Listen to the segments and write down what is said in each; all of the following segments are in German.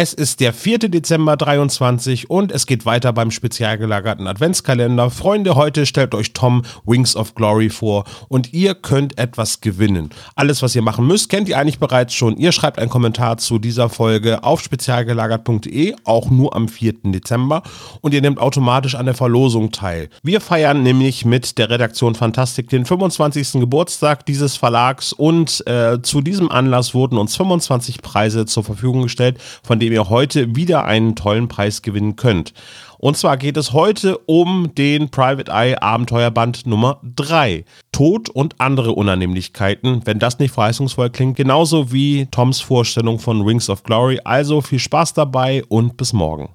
Es ist der 4. Dezember 23 und es geht weiter beim spezial gelagerten Adventskalender. Freunde, heute stellt euch Tom Wings of Glory vor und ihr könnt etwas gewinnen. Alles, was ihr machen müsst, kennt ihr eigentlich bereits schon. Ihr schreibt einen Kommentar zu dieser Folge auf spezialgelagert.de, auch nur am 4. Dezember und ihr nehmt automatisch an der Verlosung teil. Wir feiern nämlich mit der Redaktion Fantastik den 25. Geburtstag dieses Verlags und äh, zu diesem Anlass wurden uns 25 Preise zur Verfügung gestellt, von denen ihr heute wieder einen tollen Preis gewinnen könnt. Und zwar geht es heute um den Private Eye Abenteuerband Nummer 3. Tod und andere Unannehmlichkeiten, wenn das nicht verheißungsvoll klingt, genauso wie Toms Vorstellung von Rings of Glory. Also viel Spaß dabei und bis morgen.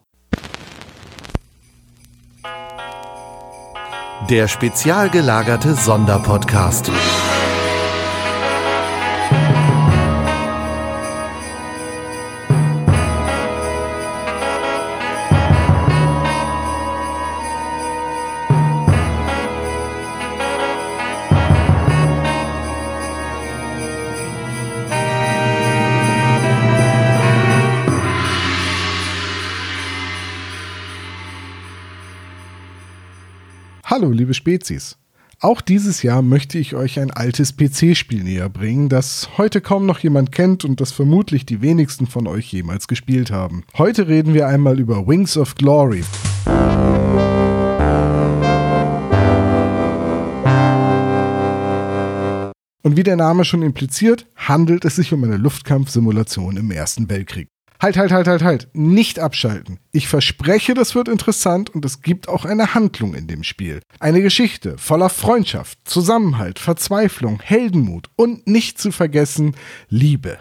Der spezial gelagerte Sonderpodcast. Hallo, liebe Spezies. Auch dieses Jahr möchte ich euch ein altes PC-Spiel näher bringen, das heute kaum noch jemand kennt und das vermutlich die wenigsten von euch jemals gespielt haben. Heute reden wir einmal über Wings of Glory. Und wie der Name schon impliziert, handelt es sich um eine Luftkampfsimulation im Ersten Weltkrieg. Halt, halt, halt, halt, halt. Nicht abschalten. Ich verspreche, das wird interessant und es gibt auch eine Handlung in dem Spiel. Eine Geschichte voller Freundschaft, Zusammenhalt, Verzweiflung, Heldenmut und nicht zu vergessen Liebe.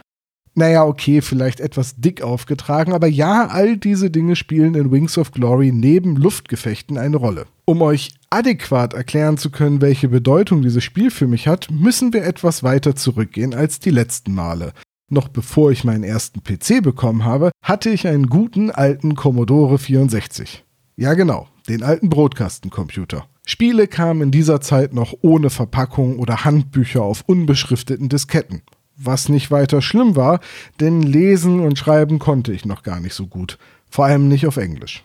Naja, okay, vielleicht etwas dick aufgetragen, aber ja, all diese Dinge spielen in Wings of Glory neben Luftgefechten eine Rolle. Um euch adäquat erklären zu können, welche Bedeutung dieses Spiel für mich hat, müssen wir etwas weiter zurückgehen als die letzten Male noch bevor ich meinen ersten PC bekommen habe, hatte ich einen guten alten Commodore 64. Ja genau, den alten Brotkastencomputer. Spiele kamen in dieser Zeit noch ohne Verpackung oder Handbücher auf unbeschrifteten Disketten. Was nicht weiter schlimm war, denn lesen und schreiben konnte ich noch gar nicht so gut. Vor allem nicht auf Englisch.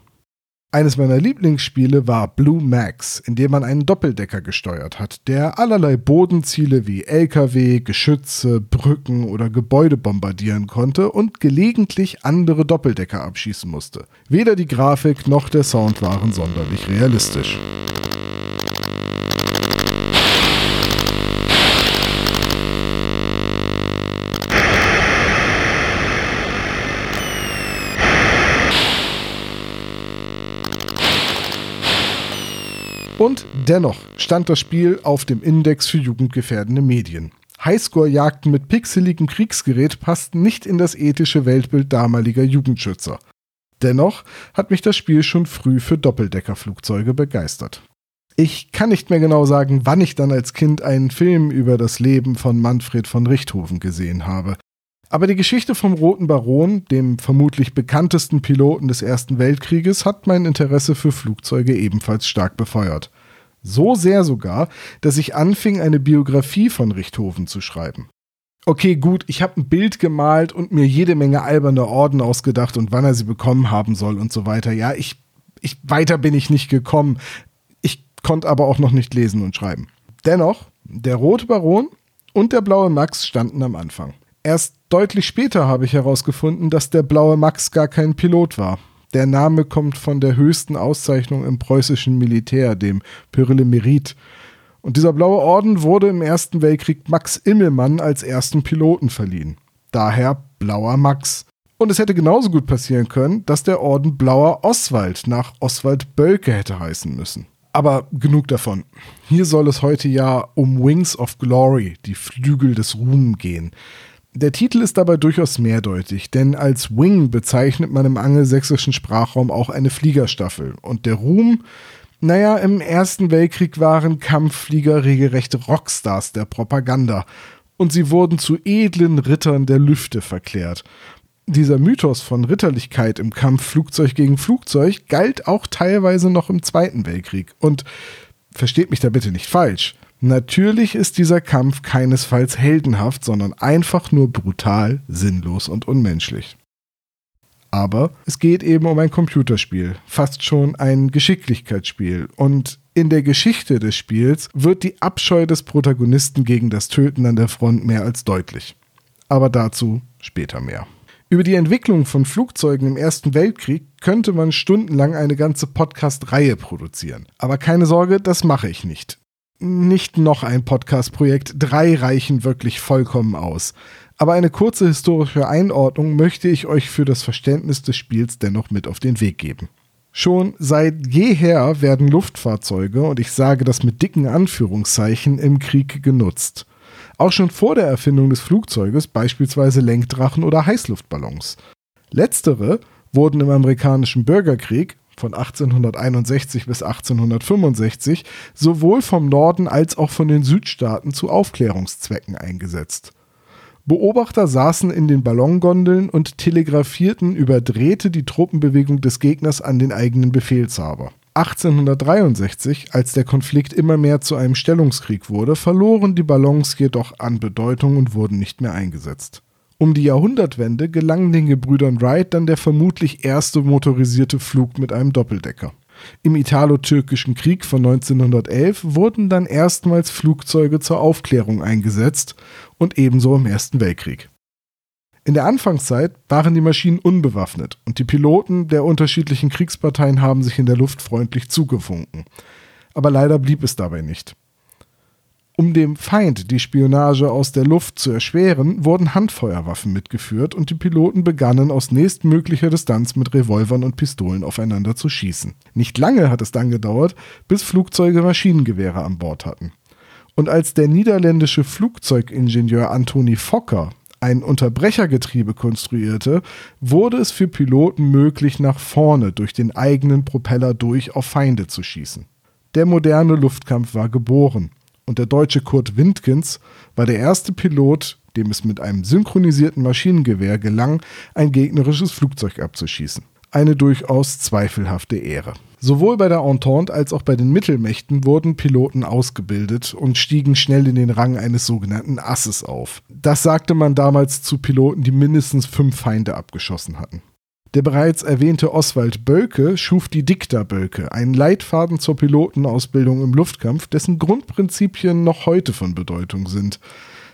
Eines meiner Lieblingsspiele war Blue Max, in dem man einen Doppeldecker gesteuert hat, der allerlei Bodenziele wie LKW, Geschütze, Brücken oder Gebäude bombardieren konnte und gelegentlich andere Doppeldecker abschießen musste. Weder die Grafik noch der Sound waren sonderlich realistisch. Und dennoch stand das Spiel auf dem Index für jugendgefährdende Medien. Highscore-Jagden mit pixeligem Kriegsgerät passten nicht in das ethische Weltbild damaliger Jugendschützer. Dennoch hat mich das Spiel schon früh für Doppeldeckerflugzeuge begeistert. Ich kann nicht mehr genau sagen, wann ich dann als Kind einen Film über das Leben von Manfred von Richthofen gesehen habe. Aber die Geschichte vom Roten Baron, dem vermutlich bekanntesten Piloten des Ersten Weltkrieges, hat mein Interesse für Flugzeuge ebenfalls stark befeuert. So sehr sogar, dass ich anfing, eine Biografie von Richthofen zu schreiben. Okay, gut, ich habe ein Bild gemalt und mir jede Menge alberne Orden ausgedacht und wann er sie bekommen haben soll und so weiter. Ja, ich, ich weiter bin ich nicht gekommen. Ich konnte aber auch noch nicht lesen und schreiben. Dennoch, der Rote Baron und der Blaue Max standen am Anfang. Erst deutlich später habe ich herausgefunden, dass der blaue Max gar kein Pilot war. Der Name kommt von der höchsten Auszeichnung im preußischen Militär, dem Pyrrhle Merit. Und dieser blaue Orden wurde im Ersten Weltkrieg Max Immelmann als ersten Piloten verliehen. Daher Blauer Max. Und es hätte genauso gut passieren können, dass der Orden Blauer Oswald nach Oswald Bölke hätte heißen müssen. Aber genug davon. Hier soll es heute ja um Wings of Glory, die Flügel des Ruhm, gehen. Der Titel ist dabei durchaus mehrdeutig, denn als Wing bezeichnet man im angelsächsischen Sprachraum auch eine Fliegerstaffel. Und der Ruhm, naja, im Ersten Weltkrieg waren Kampfflieger regelrechte Rockstars der Propaganda. Und sie wurden zu edlen Rittern der Lüfte verklärt. Dieser Mythos von Ritterlichkeit im Kampf Flugzeug gegen Flugzeug galt auch teilweise noch im Zweiten Weltkrieg. Und versteht mich da bitte nicht falsch. Natürlich ist dieser Kampf keinesfalls heldenhaft, sondern einfach nur brutal, sinnlos und unmenschlich. Aber es geht eben um ein Computerspiel, fast schon ein Geschicklichkeitsspiel. Und in der Geschichte des Spiels wird die Abscheu des Protagonisten gegen das Töten an der Front mehr als deutlich. Aber dazu später mehr. Über die Entwicklung von Flugzeugen im Ersten Weltkrieg könnte man stundenlang eine ganze Podcast-Reihe produzieren. Aber keine Sorge, das mache ich nicht. Nicht noch ein Podcast-Projekt, drei reichen wirklich vollkommen aus. Aber eine kurze historische Einordnung möchte ich euch für das Verständnis des Spiels dennoch mit auf den Weg geben. Schon seit jeher werden Luftfahrzeuge, und ich sage das mit dicken Anführungszeichen, im Krieg genutzt. Auch schon vor der Erfindung des Flugzeuges, beispielsweise Lenkdrachen oder Heißluftballons. Letztere wurden im amerikanischen Bürgerkrieg von 1861 bis 1865 sowohl vom Norden als auch von den Südstaaten zu Aufklärungszwecken eingesetzt. Beobachter saßen in den Ballongondeln und telegrafierten über Drähte die Truppenbewegung des Gegners an den eigenen Befehlshaber. 1863, als der Konflikt immer mehr zu einem Stellungskrieg wurde, verloren die Ballons jedoch an Bedeutung und wurden nicht mehr eingesetzt. Um die Jahrhundertwende gelang den Gebrüdern Wright dann der vermutlich erste motorisierte Flug mit einem Doppeldecker. Im Italo-Türkischen Krieg von 1911 wurden dann erstmals Flugzeuge zur Aufklärung eingesetzt und ebenso im Ersten Weltkrieg. In der Anfangszeit waren die Maschinen unbewaffnet und die Piloten der unterschiedlichen Kriegsparteien haben sich in der Luft freundlich zugefunken. Aber leider blieb es dabei nicht. Um dem Feind die Spionage aus der Luft zu erschweren, wurden Handfeuerwaffen mitgeführt und die Piloten begannen aus nächstmöglicher Distanz mit Revolvern und Pistolen aufeinander zu schießen. Nicht lange hat es dann gedauert, bis Flugzeuge Maschinengewehre an Bord hatten. Und als der niederländische Flugzeugingenieur Antoni Fokker ein Unterbrechergetriebe konstruierte, wurde es für Piloten möglich, nach vorne durch den eigenen Propeller durch auf Feinde zu schießen. Der moderne Luftkampf war geboren und der deutsche Kurt Windkens war der erste Pilot, dem es mit einem synchronisierten Maschinengewehr gelang, ein gegnerisches Flugzeug abzuschießen. Eine durchaus zweifelhafte Ehre. Sowohl bei der Entente als auch bei den Mittelmächten wurden Piloten ausgebildet und stiegen schnell in den Rang eines sogenannten Asses auf. Das sagte man damals zu Piloten, die mindestens fünf Feinde abgeschossen hatten. Der bereits erwähnte Oswald Bölke schuf die Dikta-Bölke, einen Leitfaden zur Pilotenausbildung im Luftkampf, dessen Grundprinzipien noch heute von Bedeutung sind.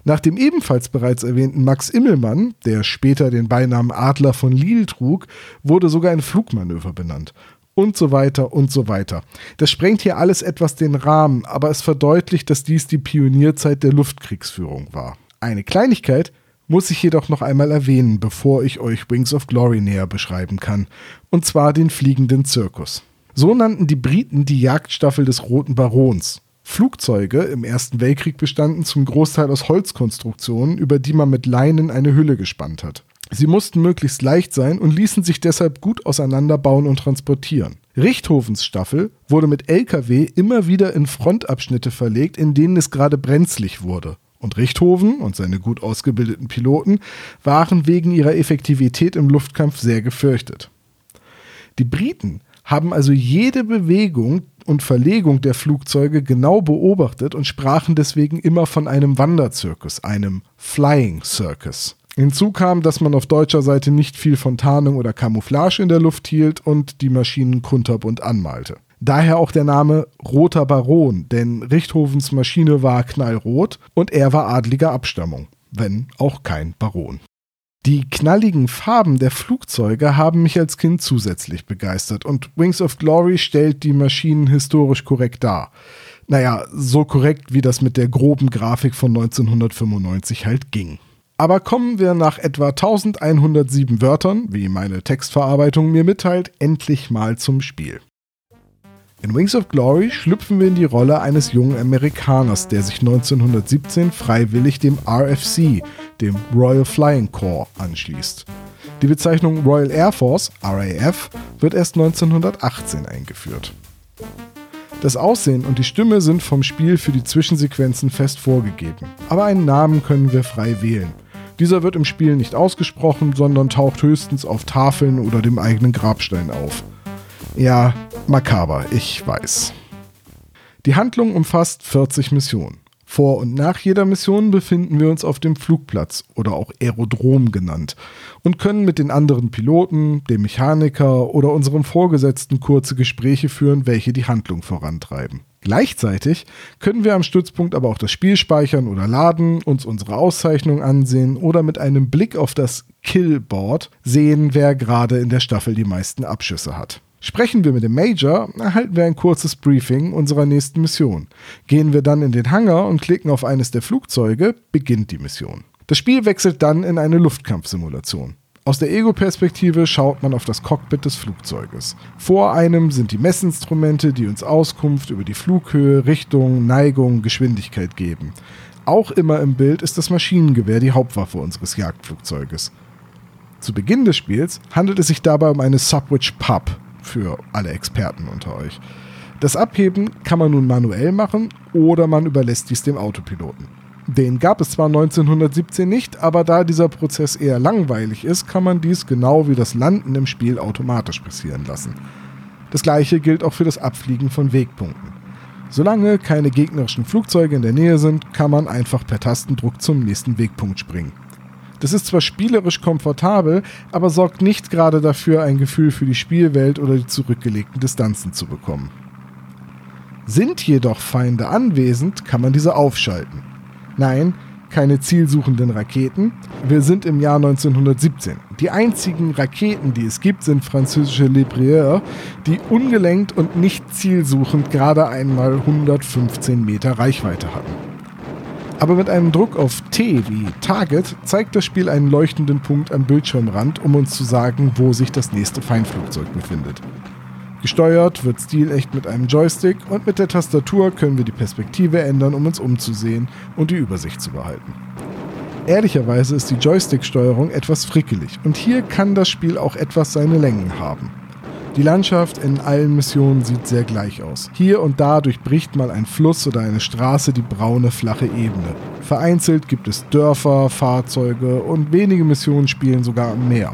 Nach dem ebenfalls bereits erwähnten Max Immelmann, der später den Beinamen Adler von Lille trug, wurde sogar ein Flugmanöver benannt und so weiter und so weiter. Das sprengt hier alles etwas den Rahmen, aber es verdeutlicht, dass dies die Pionierzeit der Luftkriegsführung war. Eine Kleinigkeit muss ich jedoch noch einmal erwähnen, bevor ich euch Wings of Glory näher beschreiben kann, und zwar den fliegenden Zirkus. So nannten die Briten die Jagdstaffel des Roten Barons. Flugzeuge im Ersten Weltkrieg bestanden zum Großteil aus Holzkonstruktionen, über die man mit Leinen eine Hülle gespannt hat. Sie mussten möglichst leicht sein und ließen sich deshalb gut auseinanderbauen und transportieren. Richthofens Staffel wurde mit LKW immer wieder in Frontabschnitte verlegt, in denen es gerade brenzlig wurde. Und Richthofen und seine gut ausgebildeten Piloten waren wegen ihrer Effektivität im Luftkampf sehr gefürchtet. Die Briten haben also jede Bewegung und Verlegung der Flugzeuge genau beobachtet und sprachen deswegen immer von einem Wanderzirkus, einem Flying Circus. Hinzu kam, dass man auf deutscher Seite nicht viel von Tarnung oder Camouflage in der Luft hielt und die Maschinen kunterbunt anmalte. Daher auch der Name Roter Baron, denn Richthofens Maschine war knallrot und er war adliger Abstammung, wenn auch kein Baron. Die knalligen Farben der Flugzeuge haben mich als Kind zusätzlich begeistert und Wings of Glory stellt die Maschinen historisch korrekt dar. Naja, so korrekt wie das mit der groben Grafik von 1995 halt ging. Aber kommen wir nach etwa 1107 Wörtern, wie meine Textverarbeitung mir mitteilt, endlich mal zum Spiel. In Wings of Glory schlüpfen wir in die Rolle eines jungen Amerikaners, der sich 1917 freiwillig dem RFC, dem Royal Flying Corps, anschließt. Die Bezeichnung Royal Air Force, RAF, wird erst 1918 eingeführt. Das Aussehen und die Stimme sind vom Spiel für die Zwischensequenzen fest vorgegeben, aber einen Namen können wir frei wählen. Dieser wird im Spiel nicht ausgesprochen, sondern taucht höchstens auf Tafeln oder dem eigenen Grabstein auf. Ja, makaber, ich weiß. Die Handlung umfasst 40 Missionen. Vor und nach jeder Mission befinden wir uns auf dem Flugplatz oder auch Aerodrom genannt und können mit den anderen Piloten, dem Mechaniker oder unserem Vorgesetzten kurze Gespräche führen, welche die Handlung vorantreiben. Gleichzeitig können wir am Stützpunkt aber auch das Spiel speichern oder laden, uns unsere Auszeichnung ansehen oder mit einem Blick auf das Killboard sehen, wer gerade in der Staffel die meisten Abschüsse hat. Sprechen wir mit dem Major, erhalten wir ein kurzes Briefing unserer nächsten Mission. Gehen wir dann in den Hangar und klicken auf eines der Flugzeuge, beginnt die Mission. Das Spiel wechselt dann in eine Luftkampfsimulation. Aus der Ego-Perspektive schaut man auf das Cockpit des Flugzeuges. Vor einem sind die Messinstrumente, die uns Auskunft über die Flughöhe, Richtung, Neigung, Geschwindigkeit geben. Auch immer im Bild ist das Maschinengewehr die Hauptwaffe unseres Jagdflugzeuges. Zu Beginn des Spiels handelt es sich dabei um eine Subwitch Pub, für alle Experten unter euch. Das Abheben kann man nun manuell machen oder man überlässt dies dem Autopiloten. Den gab es zwar 1917 nicht, aber da dieser Prozess eher langweilig ist, kann man dies genau wie das Landen im Spiel automatisch passieren lassen. Das gleiche gilt auch für das Abfliegen von Wegpunkten. Solange keine gegnerischen Flugzeuge in der Nähe sind, kann man einfach per Tastendruck zum nächsten Wegpunkt springen. Das ist zwar spielerisch komfortabel, aber sorgt nicht gerade dafür, ein Gefühl für die Spielwelt oder die zurückgelegten Distanzen zu bekommen. Sind jedoch Feinde anwesend, kann man diese aufschalten. Nein, keine zielsuchenden Raketen. Wir sind im Jahr 1917. Die einzigen Raketen, die es gibt, sind französische Libriere, die ungelenkt und nicht zielsuchend gerade einmal 115 Meter Reichweite hatten. Aber mit einem Druck auf T wie Target zeigt das Spiel einen leuchtenden Punkt am Bildschirmrand, um uns zu sagen, wo sich das nächste Feindflugzeug befindet. Gesteuert wird stilecht mit einem Joystick und mit der Tastatur können wir die Perspektive ändern, um uns umzusehen und die Übersicht zu behalten. Ehrlicherweise ist die Joystick-Steuerung etwas frickelig und hier kann das Spiel auch etwas seine Längen haben. Die Landschaft in allen Missionen sieht sehr gleich aus. Hier und da durchbricht mal ein Fluss oder eine Straße die braune, flache Ebene. Vereinzelt gibt es Dörfer, Fahrzeuge und wenige Missionen spielen sogar am Meer.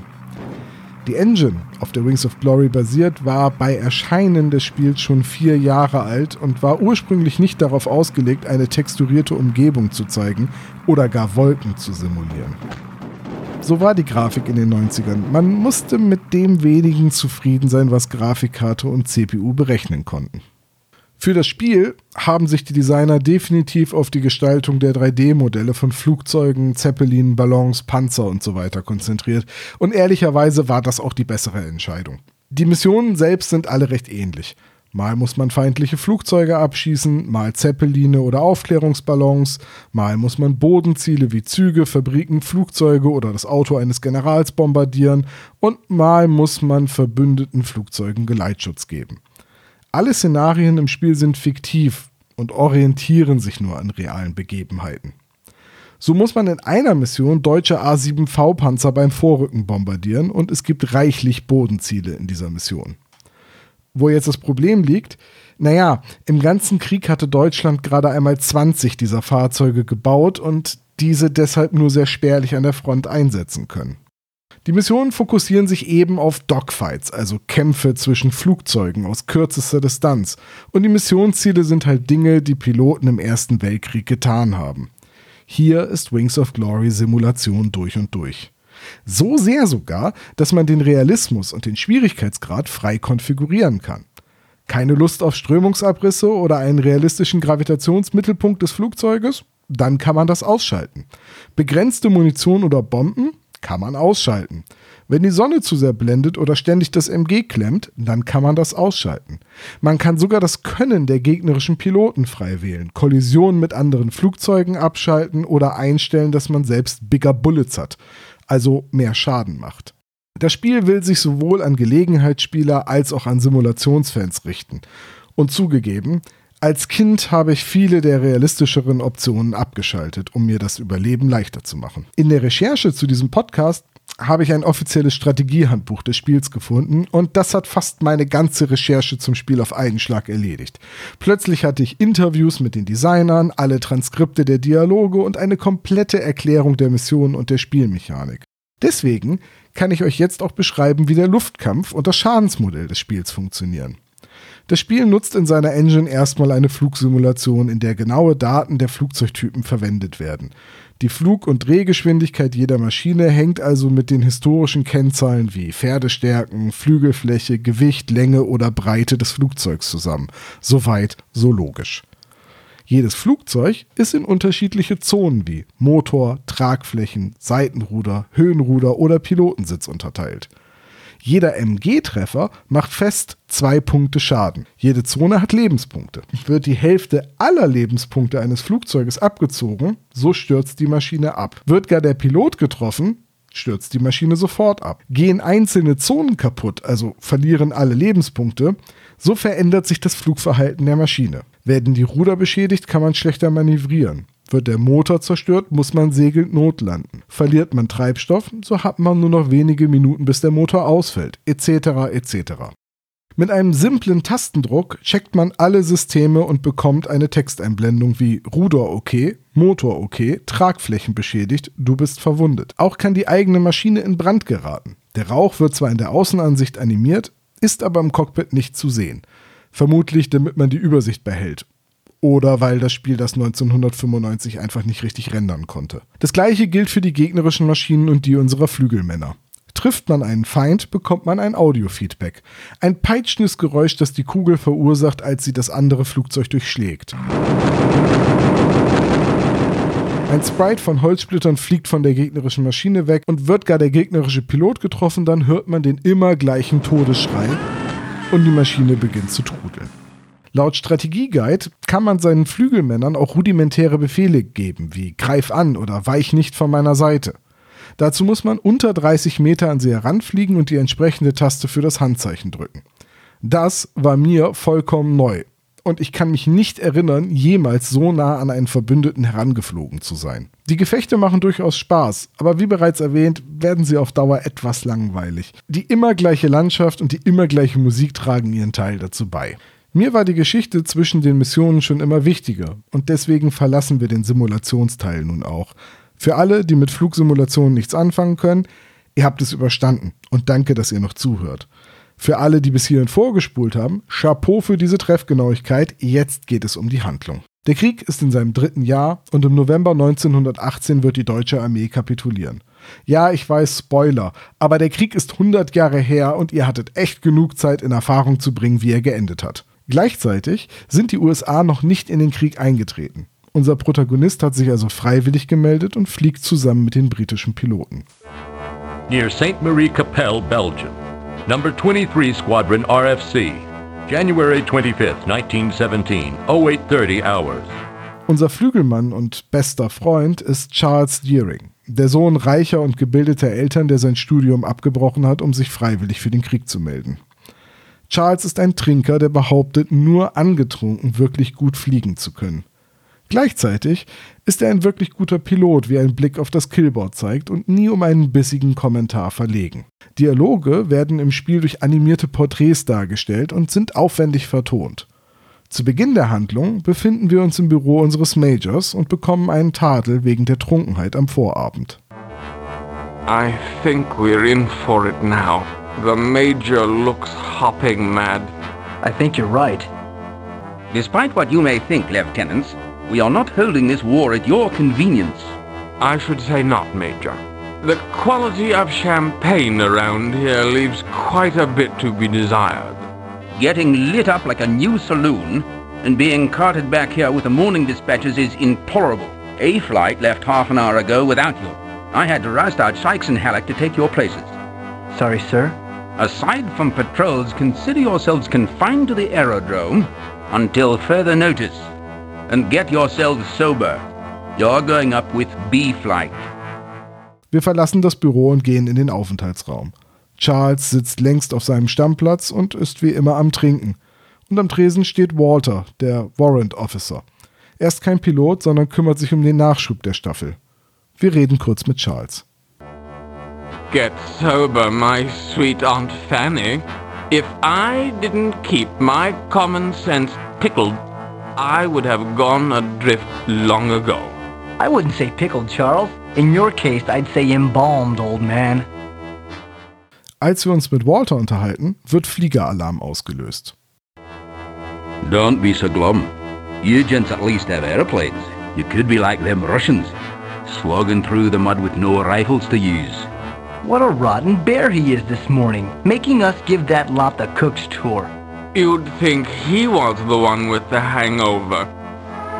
Die Engine, auf der Wings of Glory basiert, war bei Erscheinen des Spiels schon vier Jahre alt und war ursprünglich nicht darauf ausgelegt, eine texturierte Umgebung zu zeigen oder gar Wolken zu simulieren. So war die Grafik in den 90ern. Man musste mit dem wenigen zufrieden sein, was Grafikkarte und CPU berechnen konnten. Für das Spiel haben sich die Designer definitiv auf die Gestaltung der 3D-Modelle von Flugzeugen, Zeppelinen, Ballons, Panzer und so weiter konzentriert. Und ehrlicherweise war das auch die bessere Entscheidung. Die Missionen selbst sind alle recht ähnlich. Mal muss man feindliche Flugzeuge abschießen, mal Zeppeline oder Aufklärungsballons, mal muss man Bodenziele wie Züge, Fabriken, Flugzeuge oder das Auto eines Generals bombardieren und mal muss man verbündeten Flugzeugen Geleitschutz geben. Alle Szenarien im Spiel sind fiktiv und orientieren sich nur an realen Begebenheiten. So muss man in einer Mission deutsche A7V-Panzer beim Vorrücken bombardieren und es gibt reichlich Bodenziele in dieser Mission. Wo jetzt das Problem liegt, naja, im ganzen Krieg hatte Deutschland gerade einmal 20 dieser Fahrzeuge gebaut und diese deshalb nur sehr spärlich an der Front einsetzen können. Die Missionen fokussieren sich eben auf Dogfights, also Kämpfe zwischen Flugzeugen aus kürzester Distanz. Und die Missionsziele sind halt Dinge, die Piloten im Ersten Weltkrieg getan haben. Hier ist Wings of Glory Simulation durch und durch. So sehr sogar, dass man den Realismus und den Schwierigkeitsgrad frei konfigurieren kann. Keine Lust auf Strömungsabrisse oder einen realistischen Gravitationsmittelpunkt des Flugzeuges? Dann kann man das ausschalten. Begrenzte Munition oder Bomben? Kann man ausschalten. Wenn die Sonne zu sehr blendet oder ständig das MG klemmt, dann kann man das ausschalten. Man kann sogar das Können der gegnerischen Piloten frei wählen, Kollisionen mit anderen Flugzeugen abschalten oder einstellen, dass man selbst Bigger Bullets hat also mehr Schaden macht. Das Spiel will sich sowohl an Gelegenheitsspieler als auch an Simulationsfans richten. Und zugegeben, als Kind habe ich viele der realistischeren Optionen abgeschaltet, um mir das Überleben leichter zu machen. In der Recherche zu diesem Podcast habe ich ein offizielles Strategiehandbuch des Spiels gefunden und das hat fast meine ganze Recherche zum Spiel auf einen Schlag erledigt. Plötzlich hatte ich Interviews mit den Designern, alle Transkripte der Dialoge und eine komplette Erklärung der Mission und der Spielmechanik. Deswegen kann ich euch jetzt auch beschreiben, wie der Luftkampf und das Schadensmodell des Spiels funktionieren. Das Spiel nutzt in seiner Engine erstmal eine Flugsimulation, in der genaue Daten der Flugzeugtypen verwendet werden. Die Flug- und Drehgeschwindigkeit jeder Maschine hängt also mit den historischen Kennzahlen wie Pferdestärken, Flügelfläche, Gewicht, Länge oder Breite des Flugzeugs zusammen. Soweit, so logisch. Jedes Flugzeug ist in unterschiedliche Zonen wie Motor, Tragflächen, Seitenruder, Höhenruder oder Pilotensitz unterteilt. Jeder MG-Treffer macht fest zwei Punkte Schaden. Jede Zone hat Lebenspunkte. Wird die Hälfte aller Lebenspunkte eines Flugzeuges abgezogen, so stürzt die Maschine ab. Wird gar der Pilot getroffen, stürzt die Maschine sofort ab. Gehen einzelne Zonen kaputt, also verlieren alle Lebenspunkte, so verändert sich das Flugverhalten der Maschine. Werden die Ruder beschädigt, kann man schlechter manövrieren. Wird der Motor zerstört, muss man segelnd notlanden. Verliert man Treibstoff, so hat man nur noch wenige Minuten, bis der Motor ausfällt, etc. etc. Mit einem simplen Tastendruck checkt man alle Systeme und bekommt eine Texteinblendung wie Ruder okay, Motor okay, Tragflächen beschädigt, du bist verwundet. Auch kann die eigene Maschine in Brand geraten. Der Rauch wird zwar in der Außenansicht animiert, ist aber im Cockpit nicht zu sehen. Vermutlich, damit man die Übersicht behält. Oder weil das Spiel das 1995 einfach nicht richtig rendern konnte. Das gleiche gilt für die gegnerischen Maschinen und die unserer Flügelmänner. Trifft man einen Feind, bekommt man ein Audiofeedback. Ein peitschendes Geräusch, das die Kugel verursacht, als sie das andere Flugzeug durchschlägt. Ein Sprite von Holzsplittern fliegt von der gegnerischen Maschine weg und wird gar der gegnerische Pilot getroffen, dann hört man den immer gleichen Todesschrei und die Maschine beginnt zu trudeln. Laut Strategieguide kann man seinen Flügelmännern auch rudimentäre Befehle geben, wie greif an oder weich nicht von meiner Seite. Dazu muss man unter 30 Meter an sie heranfliegen und die entsprechende Taste für das Handzeichen drücken. Das war mir vollkommen neu und ich kann mich nicht erinnern, jemals so nah an einen Verbündeten herangeflogen zu sein. Die Gefechte machen durchaus Spaß, aber wie bereits erwähnt, werden sie auf Dauer etwas langweilig. Die immer gleiche Landschaft und die immer gleiche Musik tragen ihren Teil dazu bei. Mir war die Geschichte zwischen den Missionen schon immer wichtiger und deswegen verlassen wir den Simulationsteil nun auch. Für alle, die mit Flugsimulationen nichts anfangen können, ihr habt es überstanden und danke, dass ihr noch zuhört. Für alle, die bis hierhin vorgespult haben, Chapeau für diese Treffgenauigkeit, jetzt geht es um die Handlung. Der Krieg ist in seinem dritten Jahr und im November 1918 wird die deutsche Armee kapitulieren. Ja, ich weiß, Spoiler, aber der Krieg ist 100 Jahre her und ihr hattet echt genug Zeit in Erfahrung zu bringen, wie er geendet hat. Gleichzeitig sind die USA noch nicht in den Krieg eingetreten. Unser Protagonist hat sich also freiwillig gemeldet und fliegt zusammen mit den britischen Piloten. Near St. Marie Capelle, Belgium. Number 23 Squadron RFC. January 25th, 1917, 0830 hours. Unser Flügelmann und bester Freund ist Charles Deering, der Sohn reicher und gebildeter Eltern, der sein Studium abgebrochen hat, um sich freiwillig für den Krieg zu melden. Charles ist ein Trinker, der behauptet, nur angetrunken wirklich gut fliegen zu können. Gleichzeitig ist er ein wirklich guter Pilot, wie ein Blick auf das Killboard zeigt und nie um einen bissigen Kommentar verlegen. Dialoge werden im Spiel durch animierte Porträts dargestellt und sind aufwendig vertont. Zu Beginn der Handlung befinden wir uns im Büro unseres Majors und bekommen einen Tadel wegen der Trunkenheit am Vorabend. I think we're in for it now. The Major looks hopping mad. I think you're right. Despite what you may think, Lieutenants, we are not holding this war at your convenience. I should say not, Major. The quality of champagne around here leaves quite a bit to be desired. Getting lit up like a new saloon and being carted back here with the morning dispatches is intolerable. A flight left half an hour ago without you. I had to roust out Sykes and Halleck to take your places. Sorry, sir. Aside from patrols, consider yourselves confined to the aerodrome until further notice. And get yourselves sober. You're going up with B Flight. Wir verlassen das Büro und gehen in den Aufenthaltsraum. Charles sitzt längst auf seinem Stammplatz und ist wie immer am Trinken. Und am Tresen steht Walter, der Warrant Officer. Er ist kein Pilot, sondern kümmert sich um den Nachschub der Staffel. Wir reden kurz mit Charles. Get sober, my sweet Aunt Fanny. If I didn't keep my common sense pickled, I would have gone adrift long ago. I wouldn't say pickled, Charles. In your case, I'd say embalmed, old man. Als wir uns mit Walter unterhalten, wird Fliegeralarm ausgelöst. don't be so glum. You gents at least have airplanes. You could be like them Russians, slogging through the mud with no rifles to use. What a rotten bear he is this morning, making us give that lot the cook's tour. You'd think he was the one with the hangover.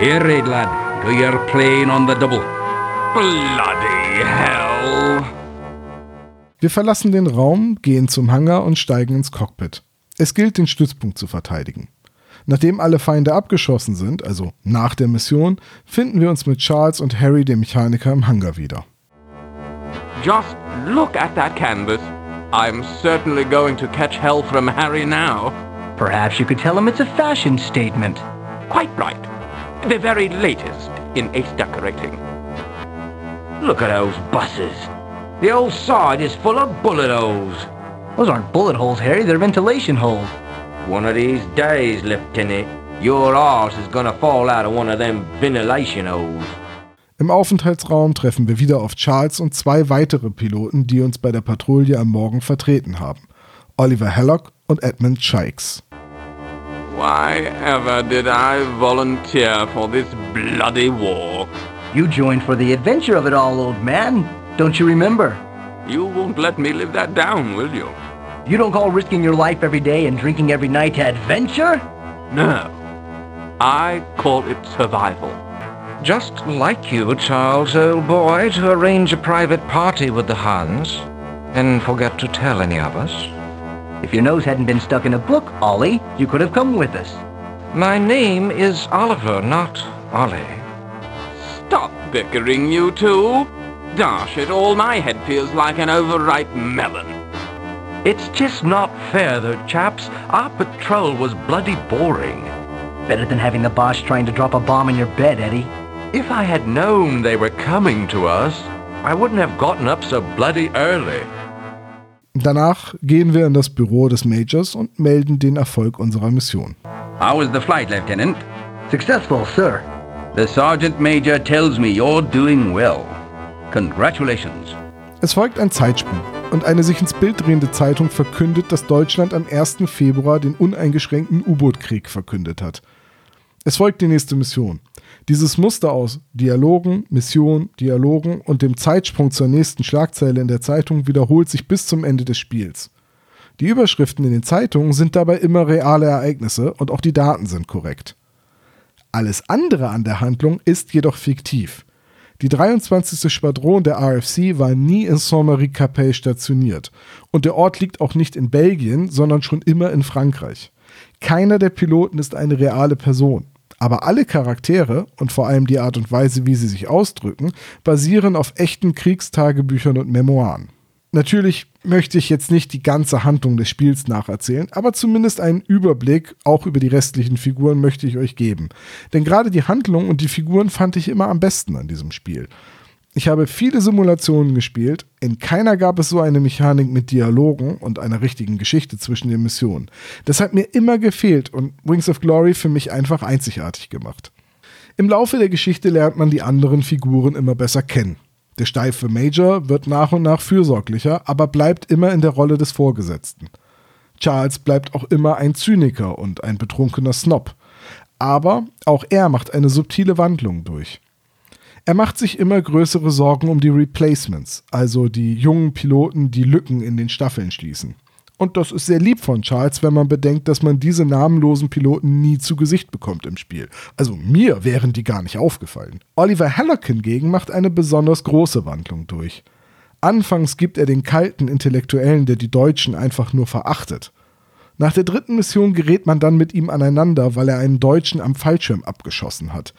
Air raid, lad. To your plane on the double. Bloody hell. Wir verlassen den Raum, gehen zum Hangar und steigen ins Cockpit. Es gilt, den Stützpunkt zu verteidigen. Nachdem alle Feinde abgeschossen sind, also nach der Mission, finden wir uns mit Charles und Harry, dem Mechaniker, im Hangar wieder. Just look at that canvas. I'm certainly going to catch hell from Harry now. Perhaps you could tell him it's a fashion statement. Quite right. The very latest in ace decorating. Look at those buses. The old side is full of bullet holes. Those aren't bullet holes, Harry, they're ventilation holes. One of these days, Lieutenant, your arse is gonna fall out of one of them ventilation holes. Im Aufenthaltsraum treffen wir wieder auf Charles und zwei weitere Piloten, die uns bei der Patrouille am Morgen vertreten haben. Oliver Hallock und Edmund Shikes. Why ever did I volunteer for this bloody war? You joined for the adventure of it all, old man. Don't you remember? You won't let me live that down, will you? You don't call risking your life every day and drinking every night adventure? No. I call it survival. Just like you, Charles, old boy, to arrange a private party with the Hans and forget to tell any of us. If your nose hadn't been stuck in a book, Ollie, you could have come with us. My name is Oliver, not Ollie. Stop bickering, you two. Dash it, all my head feels like an overripe melon. It's just not fair, though, chaps. Our patrol was bloody boring. Better than having the boss trying to drop a bomb in your bed, Eddie. If I had known they were coming to us, I wouldn't have gotten up so bloody early. Danach gehen wir in das Büro des Majors und melden den Erfolg unserer Mission. How was the flight, Lieutenant? Successful, sir. The Sergeant Major tells me you're doing well. Congratulations. Es folgt ein Zeitsprung und eine sich ins Bild drehende Zeitung verkündet, dass Deutschland am 1. Februar den uneingeschränkten U-Boot-Krieg verkündet hat. Es folgt die nächste Mission. Dieses Muster aus Dialogen, Mission, Dialogen und dem Zeitsprung zur nächsten Schlagzeile in der Zeitung wiederholt sich bis zum Ende des Spiels. Die Überschriften in den Zeitungen sind dabei immer reale Ereignisse und auch die Daten sind korrekt. Alles andere an der Handlung ist jedoch fiktiv. Die 23. Schwadron der RFC war nie in Saint-Marie-Capelle stationiert und der Ort liegt auch nicht in Belgien, sondern schon immer in Frankreich. Keiner der Piloten ist eine reale Person. Aber alle Charaktere und vor allem die Art und Weise, wie sie sich ausdrücken, basieren auf echten Kriegstagebüchern und Memoiren. Natürlich möchte ich jetzt nicht die ganze Handlung des Spiels nacherzählen, aber zumindest einen Überblick auch über die restlichen Figuren möchte ich euch geben. Denn gerade die Handlung und die Figuren fand ich immer am besten an diesem Spiel. Ich habe viele Simulationen gespielt, in keiner gab es so eine Mechanik mit Dialogen und einer richtigen Geschichte zwischen den Missionen. Das hat mir immer gefehlt und Wings of Glory für mich einfach einzigartig gemacht. Im Laufe der Geschichte lernt man die anderen Figuren immer besser kennen. Der steife Major wird nach und nach fürsorglicher, aber bleibt immer in der Rolle des Vorgesetzten. Charles bleibt auch immer ein Zyniker und ein betrunkener Snob. Aber auch er macht eine subtile Wandlung durch. Er macht sich immer größere Sorgen um die Replacements, also die jungen Piloten, die Lücken in den Staffeln schließen. Und das ist sehr lieb von Charles, wenn man bedenkt, dass man diese namenlosen Piloten nie zu Gesicht bekommt im Spiel. Also mir wären die gar nicht aufgefallen. Oliver Hallock hingegen macht eine besonders große Wandlung durch. Anfangs gibt er den kalten Intellektuellen, der die Deutschen einfach nur verachtet. Nach der dritten Mission gerät man dann mit ihm aneinander, weil er einen Deutschen am Fallschirm abgeschossen hat.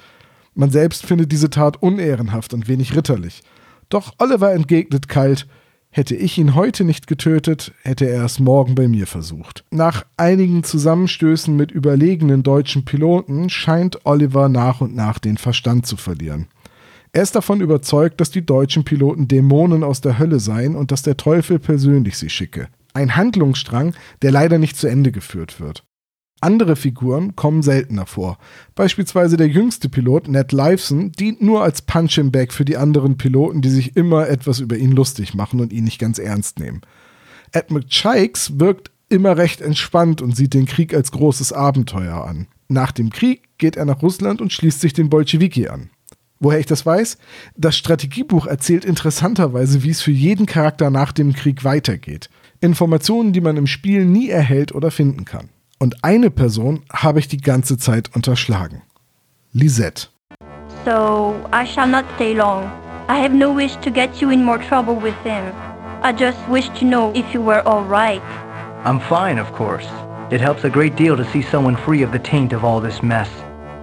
Man selbst findet diese Tat unehrenhaft und wenig ritterlich. Doch Oliver entgegnet kalt, Hätte ich ihn heute nicht getötet, hätte er es morgen bei mir versucht. Nach einigen Zusammenstößen mit überlegenen deutschen Piloten scheint Oliver nach und nach den Verstand zu verlieren. Er ist davon überzeugt, dass die deutschen Piloten Dämonen aus der Hölle seien und dass der Teufel persönlich sie schicke. Ein Handlungsstrang, der leider nicht zu Ende geführt wird. Andere Figuren kommen seltener vor. Beispielsweise der jüngste Pilot, Ned Liveson, dient nur als Punching Bag für die anderen Piloten, die sich immer etwas über ihn lustig machen und ihn nicht ganz ernst nehmen. Edmund Chikes wirkt immer recht entspannt und sieht den Krieg als großes Abenteuer an. Nach dem Krieg geht er nach Russland und schließt sich den Bolschewiki an. Woher ich das weiß? Das Strategiebuch erzählt interessanterweise, wie es für jeden Charakter nach dem Krieg weitergeht. Informationen, die man im Spiel nie erhält oder finden kann. Und eine Person habe ich die ganze Zeit unterschlagen. Lisette. So, I shall not stay long. I have no wish to get you in more trouble with him. I just wish to know if you were all right. I'm fine, of course. It helps a great deal to see someone free of the taint of all this mess.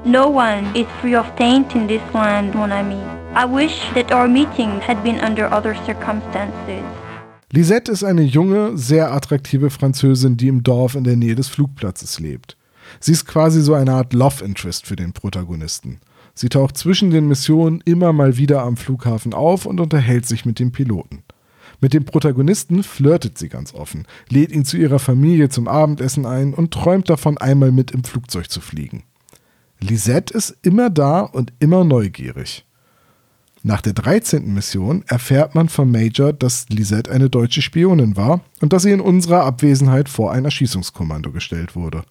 No one is free of taint in this land, mon ami. I wish that our meeting had been under other circumstances. Lisette ist eine junge, sehr attraktive Französin, die im Dorf in der Nähe des Flugplatzes lebt. Sie ist quasi so eine Art Love Interest für den Protagonisten. Sie taucht zwischen den Missionen immer mal wieder am Flughafen auf und unterhält sich mit dem Piloten. Mit dem Protagonisten flirtet sie ganz offen, lädt ihn zu ihrer Familie zum Abendessen ein und träumt davon, einmal mit im Flugzeug zu fliegen. Lisette ist immer da und immer neugierig. Nach der 13. Mission erfährt man vom Major, dass Lisette eine deutsche Spionin war und dass sie in unserer Abwesenheit vor ein Erschießungskommando gestellt wurde.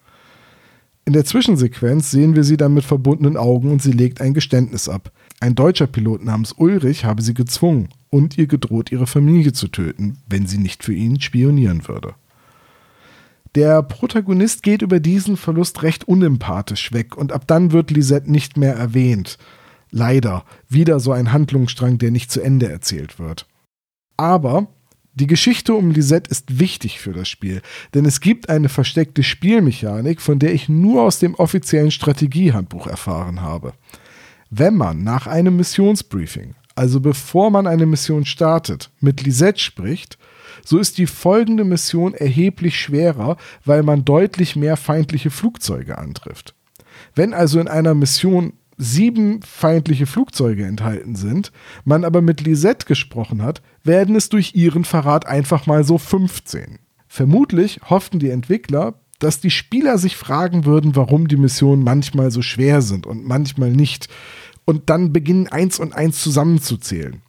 In der Zwischensequenz sehen wir sie dann mit verbundenen Augen und sie legt ein Geständnis ab. Ein deutscher Pilot namens Ulrich habe sie gezwungen und ihr gedroht, ihre Familie zu töten, wenn sie nicht für ihn spionieren würde. Der Protagonist geht über diesen Verlust recht unempathisch weg und ab dann wird Lisette nicht mehr erwähnt. Leider wieder so ein Handlungsstrang, der nicht zu Ende erzählt wird. Aber die Geschichte um Lisette ist wichtig für das Spiel, denn es gibt eine versteckte Spielmechanik, von der ich nur aus dem offiziellen Strategiehandbuch erfahren habe. Wenn man nach einem Missionsbriefing, also bevor man eine Mission startet, mit Lisette spricht, so ist die folgende Mission erheblich schwerer, weil man deutlich mehr feindliche Flugzeuge antrifft. Wenn also in einer Mission sieben feindliche Flugzeuge enthalten sind, man aber mit Lisette gesprochen hat, werden es durch ihren Verrat einfach mal so 15. Vermutlich hofften die Entwickler, dass die Spieler sich fragen würden, warum die Missionen manchmal so schwer sind und manchmal nicht, und dann beginnen eins und eins zusammenzuzählen.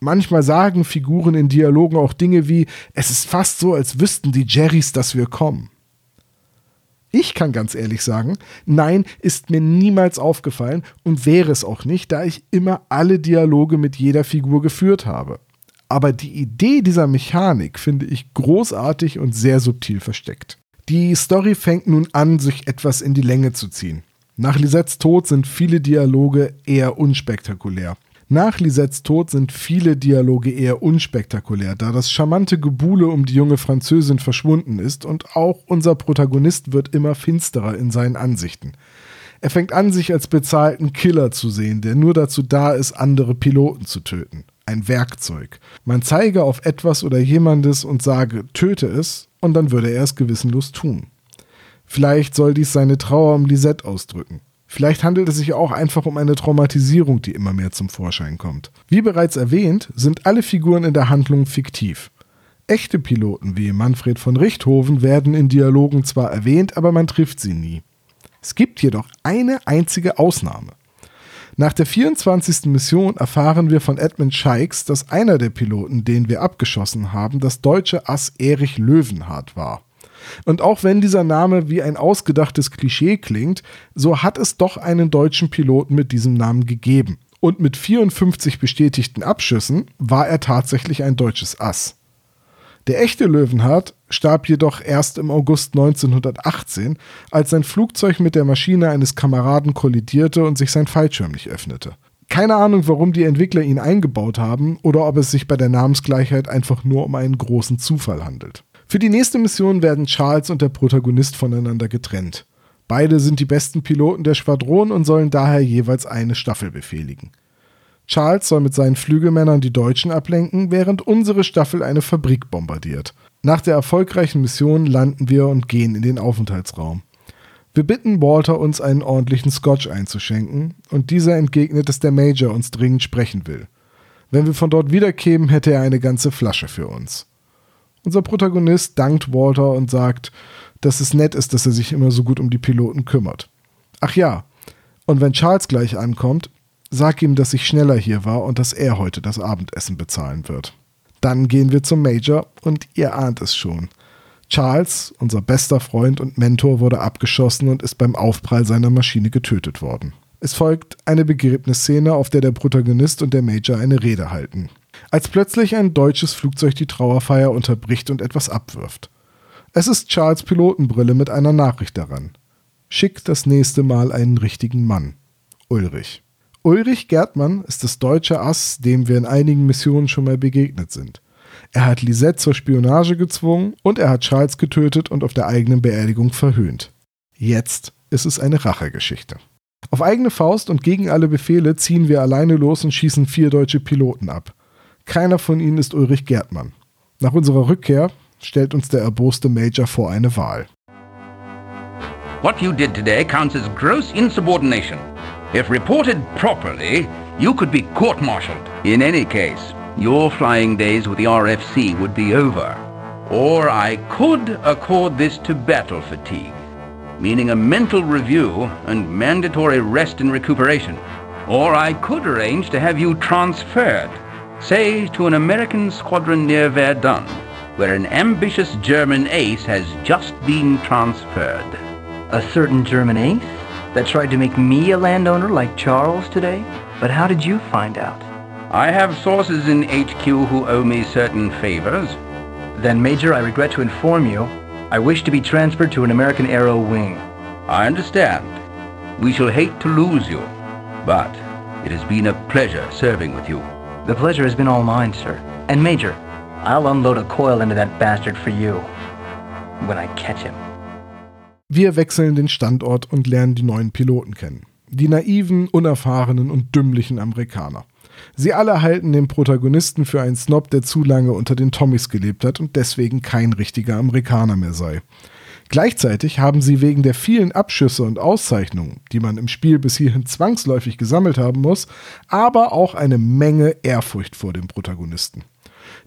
Manchmal sagen Figuren in Dialogen auch Dinge wie, es ist fast so, als wüssten die Jerrys, dass wir kommen. Ich kann ganz ehrlich sagen, nein, ist mir niemals aufgefallen und wäre es auch nicht, da ich immer alle Dialoge mit jeder Figur geführt habe. Aber die Idee dieser Mechanik finde ich großartig und sehr subtil versteckt. Die Story fängt nun an, sich etwas in die Länge zu ziehen. Nach Lisettes Tod sind viele Dialoge eher unspektakulär. Nach Lisettes Tod sind viele Dialoge eher unspektakulär, da das charmante Gebuhle um die junge Französin verschwunden ist und auch unser Protagonist wird immer finsterer in seinen Ansichten. Er fängt an, sich als bezahlten Killer zu sehen, der nur dazu da ist, andere Piloten zu töten. Ein Werkzeug. Man zeige auf etwas oder jemandes und sage, töte es, und dann würde er es gewissenlos tun. Vielleicht soll dies seine Trauer um Lisette ausdrücken. Vielleicht handelt es sich auch einfach um eine Traumatisierung, die immer mehr zum Vorschein kommt. Wie bereits erwähnt, sind alle Figuren in der Handlung fiktiv. Echte Piloten wie Manfred von Richthofen werden in Dialogen zwar erwähnt, aber man trifft sie nie. Es gibt jedoch eine einzige Ausnahme. Nach der 24. Mission erfahren wir von Edmund Scheiks, dass einer der Piloten, den wir abgeschossen haben, das deutsche Ass Erich Löwenhardt war. Und auch wenn dieser Name wie ein ausgedachtes Klischee klingt, so hat es doch einen deutschen Piloten mit diesem Namen gegeben. Und mit 54 bestätigten Abschüssen war er tatsächlich ein deutsches Ass. Der echte Löwenhardt starb jedoch erst im August 1918, als sein Flugzeug mit der Maschine eines Kameraden kollidierte und sich sein Fallschirm nicht öffnete. Keine Ahnung, warum die Entwickler ihn eingebaut haben oder ob es sich bei der Namensgleichheit einfach nur um einen großen Zufall handelt. Für die nächste Mission werden Charles und der Protagonist voneinander getrennt. Beide sind die besten Piloten der Schwadron und sollen daher jeweils eine Staffel befehligen. Charles soll mit seinen Flügelmännern die Deutschen ablenken, während unsere Staffel eine Fabrik bombardiert. Nach der erfolgreichen Mission landen wir und gehen in den Aufenthaltsraum. Wir bitten Walter, uns einen ordentlichen Scotch einzuschenken, und dieser entgegnet, dass der Major uns dringend sprechen will. Wenn wir von dort wiederkämen, hätte er eine ganze Flasche für uns. Unser Protagonist dankt Walter und sagt, dass es nett ist, dass er sich immer so gut um die Piloten kümmert. Ach ja, und wenn Charles gleich ankommt, sag ihm, dass ich schneller hier war und dass er heute das Abendessen bezahlen wird. Dann gehen wir zum Major und ihr ahnt es schon. Charles, unser bester Freund und Mentor, wurde abgeschossen und ist beim Aufprall seiner Maschine getötet worden. Es folgt eine Begräbnisszene, auf der der Protagonist und der Major eine Rede halten. Als plötzlich ein deutsches Flugzeug die Trauerfeier unterbricht und etwas abwirft. Es ist Charles Pilotenbrille mit einer Nachricht daran. Schick das nächste Mal einen richtigen Mann. Ulrich. Ulrich Gerdmann ist das deutsche Ass, dem wir in einigen Missionen schon mal begegnet sind. Er hat Lisette zur Spionage gezwungen und er hat Charles getötet und auf der eigenen Beerdigung verhöhnt. Jetzt ist es eine Rachegeschichte. Auf eigene Faust und gegen alle Befehle ziehen wir alleine los und schießen vier deutsche Piloten ab. Keiner von ihnen ist Ulrich Gerdmann. Nach unserer Rückkehr stellt uns der erboste Major vor eine Wahl. What you did today counts as gross insubordination. If reported properly, you could be court-martialed. In any case, your flying days with the RFC would be over. Or I could accord this to battle fatigue, meaning a mental review and mandatory rest and recuperation. Or I could arrange to have you transferred, say to an American squadron near Verdun, where an ambitious German ace has just been transferred. A certain German ace that tried to make me a landowner like Charles today? But how did you find out? I have sources in HQ who owe me certain favors. Then, Major, I regret to inform you, I wish to be transferred to an American Aero wing. I understand. We shall hate to lose you, but it has been a pleasure serving with you. The pleasure has been all mine, sir. And Major, I'll unload a coil into that bastard for you. When I catch him. Wir wechseln den Standort und lernen die neuen Piloten kennen. Die naiven, unerfahrenen und dümmlichen Amerikaner. Sie alle halten den Protagonisten für einen Snob, der zu lange unter den Tommys gelebt hat und deswegen kein richtiger Amerikaner mehr sei. Gleichzeitig haben sie wegen der vielen Abschüsse und Auszeichnungen, die man im Spiel bis hierhin zwangsläufig gesammelt haben muss, aber auch eine Menge Ehrfurcht vor dem Protagonisten.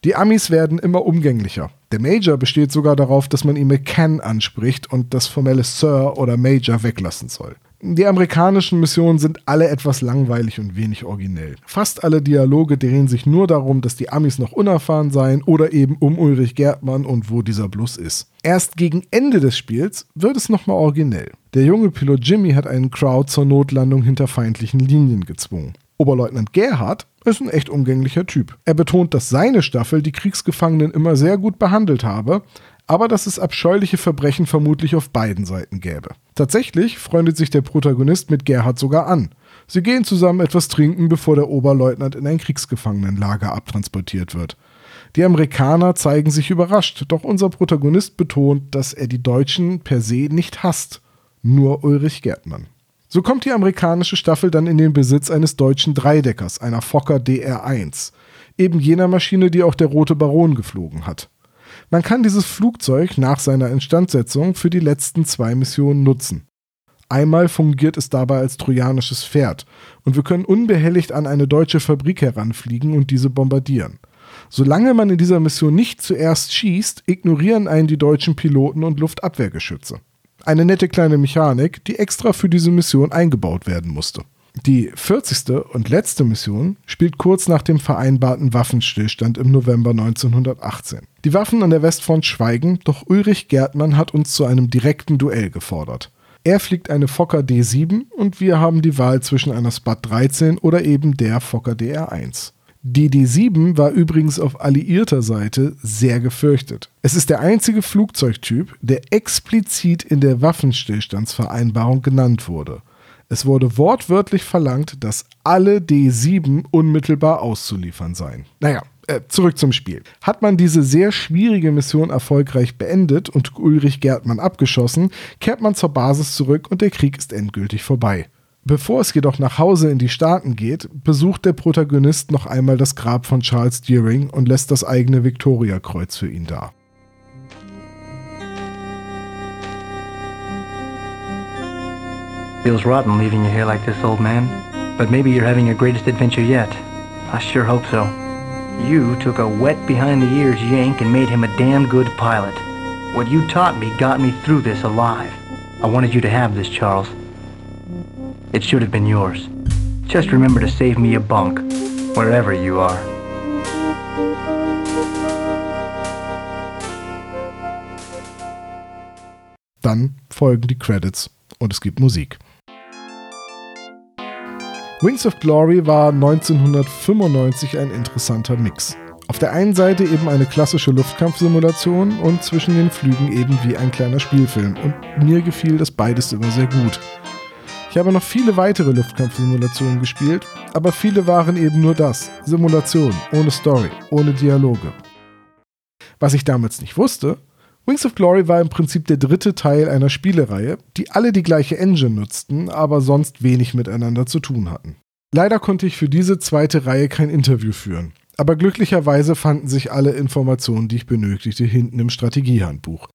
Die Amis werden immer umgänglicher. Der Major besteht sogar darauf, dass man ihn mit Ken anspricht und das formelle Sir oder Major weglassen soll. Die amerikanischen Missionen sind alle etwas langweilig und wenig originell. Fast alle Dialoge drehen sich nur darum, dass die Amis noch unerfahren seien oder eben um Ulrich Gerdmann und wo dieser Bluss ist. Erst gegen Ende des Spiels wird es nochmal originell. Der junge Pilot Jimmy hat einen Crowd zur Notlandung hinter feindlichen Linien gezwungen. Oberleutnant Gerhard ist ein echt umgänglicher Typ. Er betont, dass seine Staffel die Kriegsgefangenen immer sehr gut behandelt habe, aber dass es abscheuliche Verbrechen vermutlich auf beiden Seiten gäbe. Tatsächlich freundet sich der Protagonist mit Gerhard sogar an. Sie gehen zusammen etwas trinken, bevor der Oberleutnant in ein Kriegsgefangenenlager abtransportiert wird. Die Amerikaner zeigen sich überrascht, doch unser Protagonist betont, dass er die Deutschen per se nicht hasst, nur Ulrich Gerdmann. So kommt die amerikanische Staffel dann in den Besitz eines deutschen Dreideckers, einer Fokker DR-1, eben jener Maschine, die auch der Rote Baron geflogen hat. Man kann dieses Flugzeug nach seiner Instandsetzung für die letzten zwei Missionen nutzen. Einmal fungiert es dabei als trojanisches Pferd und wir können unbehelligt an eine deutsche Fabrik heranfliegen und diese bombardieren. Solange man in dieser Mission nicht zuerst schießt, ignorieren einen die deutschen Piloten und Luftabwehrgeschütze. Eine nette kleine Mechanik, die extra für diese Mission eingebaut werden musste. Die 40. und letzte Mission spielt kurz nach dem vereinbarten Waffenstillstand im November 1918. Die Waffen an der Westfront schweigen, doch Ulrich Gerdmann hat uns zu einem direkten Duell gefordert. Er fliegt eine Fokker D7 und wir haben die Wahl zwischen einer Spad 13 oder eben der Fokker DR1. Die D7 war übrigens auf alliierter Seite sehr gefürchtet. Es ist der einzige Flugzeugtyp, der explizit in der Waffenstillstandsvereinbarung genannt wurde. Es wurde wortwörtlich verlangt, dass alle D7 unmittelbar auszuliefern seien. Naja, äh, zurück zum Spiel. Hat man diese sehr schwierige Mission erfolgreich beendet und Ulrich Gerdmann abgeschossen, kehrt man zur Basis zurück und der Krieg ist endgültig vorbei. Bevor es jedoch nach Hause in die Staaten geht, besucht der Protagonist noch einmal das Grab von Charles Deering und lässt das eigene Victoria-Kreuz für ihn da. Feels rotten leaving you here like this, old man. But maybe you're having your greatest adventure yet. I sure hope so. You took a wet behind the ears yank and made him a damn good pilot. What you taught me got me through this alive. I wanted you to have this, Charles. It should have been yours. Just remember to save me a bunk, wherever you are. Dann folgen die Credits und es gibt Musik. Wings of Glory war 1995 ein interessanter Mix. Auf der einen Seite eben eine klassische Luftkampfsimulation und zwischen den Flügen eben wie ein kleiner Spielfilm. Und mir gefiel das beides immer sehr gut. Ich habe noch viele weitere Luftkampfsimulationen gespielt, aber viele waren eben nur das. Simulation, ohne Story, ohne Dialoge. Was ich damals nicht wusste, Wings of Glory war im Prinzip der dritte Teil einer Spielereihe, die alle die gleiche Engine nutzten, aber sonst wenig miteinander zu tun hatten. Leider konnte ich für diese zweite Reihe kein Interview führen, aber glücklicherweise fanden sich alle Informationen, die ich benötigte, hinten im Strategiehandbuch.